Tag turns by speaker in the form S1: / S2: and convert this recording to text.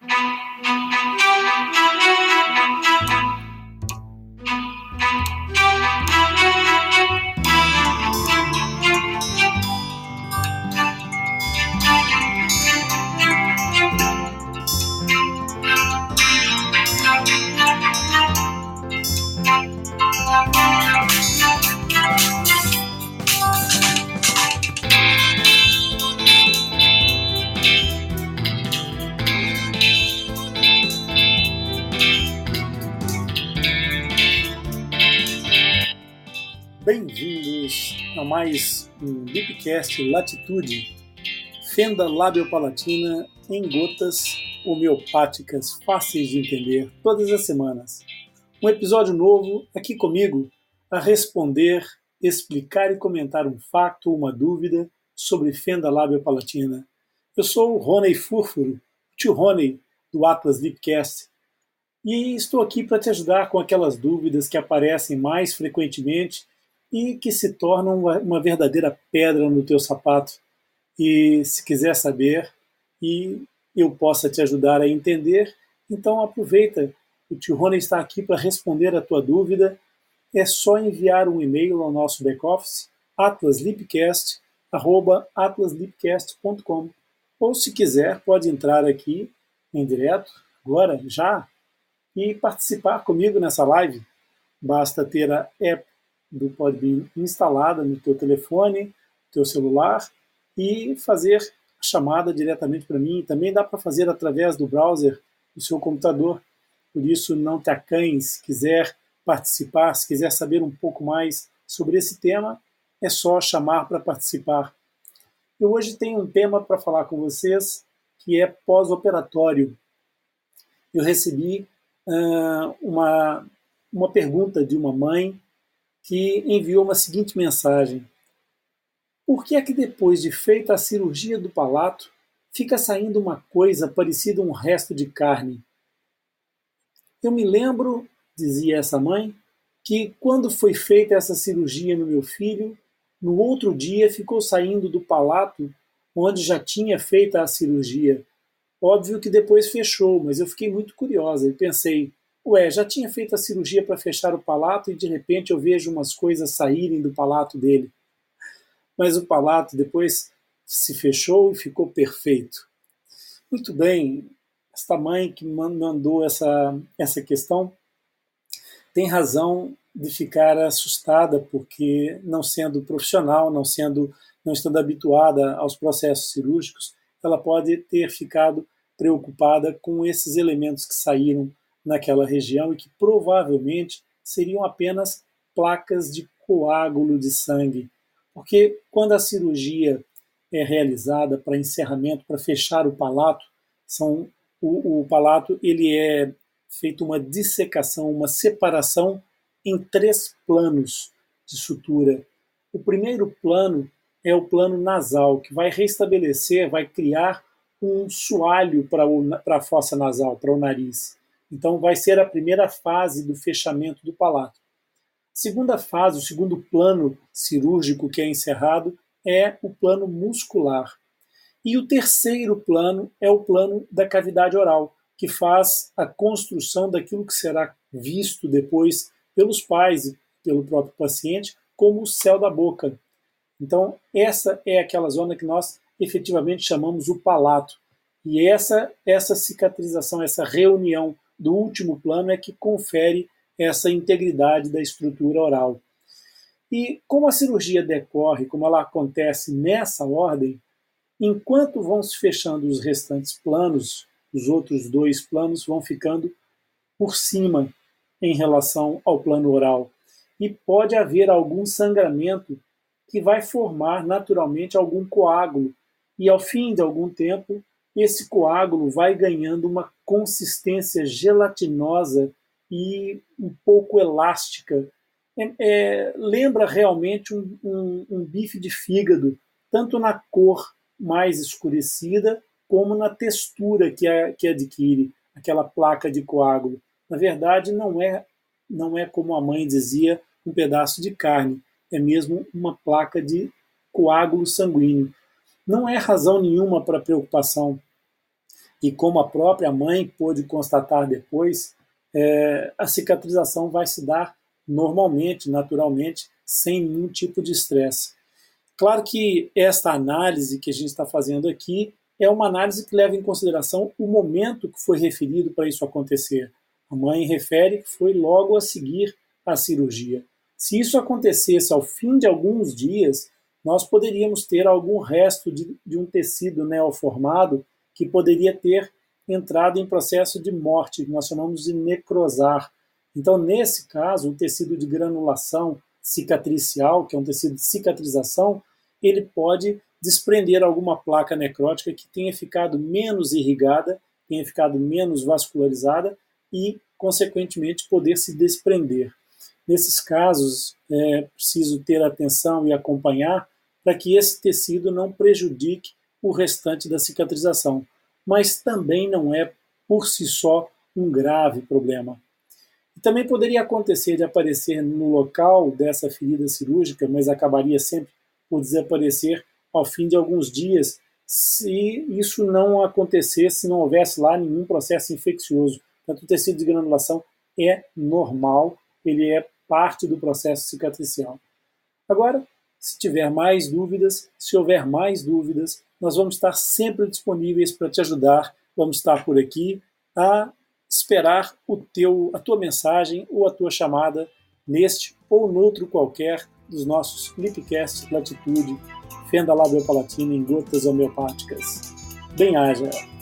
S1: Música Bem-vindos a mais um Lipcast Latitude, fenda lábio-palatina em gotas homeopáticas fáceis de entender todas as semanas. Um episódio novo aqui comigo a responder, explicar e comentar um fato ou uma dúvida sobre fenda lábio-palatina. Eu sou o Rony Furfuro, tio Rony do Atlas Lipcast, e estou aqui para te ajudar com aquelas dúvidas que aparecem mais frequentemente e que se tornam uma, uma verdadeira pedra no teu sapato. E se quiser saber e eu possa te ajudar a entender, então aproveita. O tio Rony está aqui para responder a tua dúvida. É só enviar um e-mail ao nosso back-office, atlaslipcast.com. Ou se quiser, pode entrar aqui em direto, agora, já, e participar comigo nessa live. Basta ter a app do Podbean instalada no teu telefone, teu celular e fazer a chamada diretamente para mim. Também dá para fazer através do browser do seu computador. Por isso, não te acanhe. Se quiser participar, se quiser saber um pouco mais sobre esse tema, é só chamar para participar. Eu hoje tenho um tema para falar com vocês que é pós-operatório. Eu recebi uh, uma, uma pergunta de uma mãe que enviou uma seguinte mensagem: Por que é que depois de feita a cirurgia do palato fica saindo uma coisa parecida a um resto de carne? Eu me lembro, dizia essa mãe, que quando foi feita essa cirurgia no meu filho, no outro dia ficou saindo do palato onde já tinha feita a cirurgia. Óbvio que depois fechou, mas eu fiquei muito curiosa e pensei: ué, já tinha feito a cirurgia para fechar o palato e de repente eu vejo umas coisas saírem do palato dele. Mas o palato depois se fechou e ficou perfeito. Muito bem, esta mãe que mandou essa, essa questão tem razão de ficar assustada porque não sendo profissional, não sendo não estando habituada aos processos cirúrgicos, ela pode ter ficado preocupada com esses elementos que saíram naquela região e que provavelmente seriam apenas placas de coágulo de sangue. Porque quando a cirurgia é realizada para encerramento, para fechar o palato, são, o, o palato ele é feito uma dissecação, uma separação em três planos de sutura. O primeiro plano é o plano nasal, que vai restabelecer, vai criar um soalho para a fossa nasal, para o nariz. Então, vai ser a primeira fase do fechamento do palato. Segunda fase, o segundo plano cirúrgico que é encerrado, é o plano muscular. E o terceiro plano é o plano da cavidade oral, que faz a construção daquilo que será visto depois pelos pais e pelo próprio paciente como o céu da boca. Então, essa é aquela zona que nós efetivamente chamamos o palato. E essa essa cicatrização, essa reunião do último plano é que confere essa integridade da estrutura oral. E como a cirurgia decorre, como ela acontece nessa ordem, enquanto vão se fechando os restantes planos, os outros dois planos vão ficando por cima em relação ao plano oral. E pode haver algum sangramento que vai formar naturalmente algum coágulo, e ao fim de algum tempo esse coágulo vai ganhando uma consistência gelatinosa e um pouco elástica. É, é, lembra realmente um, um, um bife de fígado, tanto na cor mais escurecida, como na textura que, a, que adquire aquela placa de coágulo. Na verdade, não é, não é como a mãe dizia, um pedaço de carne, é mesmo uma placa de coágulo sanguíneo. Não é razão nenhuma para preocupação. E como a própria mãe pôde constatar depois, é, a cicatrização vai se dar normalmente, naturalmente, sem nenhum tipo de estresse. Claro que esta análise que a gente está fazendo aqui é uma análise que leva em consideração o momento que foi referido para isso acontecer. A mãe refere que foi logo a seguir à cirurgia. Se isso acontecesse ao fim de alguns dias, nós poderíamos ter algum resto de, de um tecido neoformado que poderia ter entrado em processo de morte, nós chamamos de necrosar. Então, nesse caso, o tecido de granulação cicatricial, que é um tecido de cicatrização, ele pode desprender alguma placa necrótica que tenha ficado menos irrigada, tenha ficado menos vascularizada e, consequentemente, poder se desprender. Nesses casos, é preciso ter atenção e acompanhar para que esse tecido não prejudique o restante da cicatrização, mas também não é por si só um grave problema. Também poderia acontecer de aparecer no local dessa ferida cirúrgica, mas acabaria sempre por desaparecer ao fim de alguns dias, se isso não acontecesse, se não houvesse lá nenhum processo infeccioso. Portanto, o tecido de granulação é normal, ele é parte do processo cicatricial. Agora, se tiver mais dúvidas, se houver mais dúvidas, nós vamos estar sempre disponíveis para te ajudar. Vamos estar por aqui a esperar o teu, a tua mensagem ou a tua chamada neste ou noutro qualquer dos nossos Flipcasts Latitude, Fenda Labiopalatina em gotas homeopáticas. Bem-haja!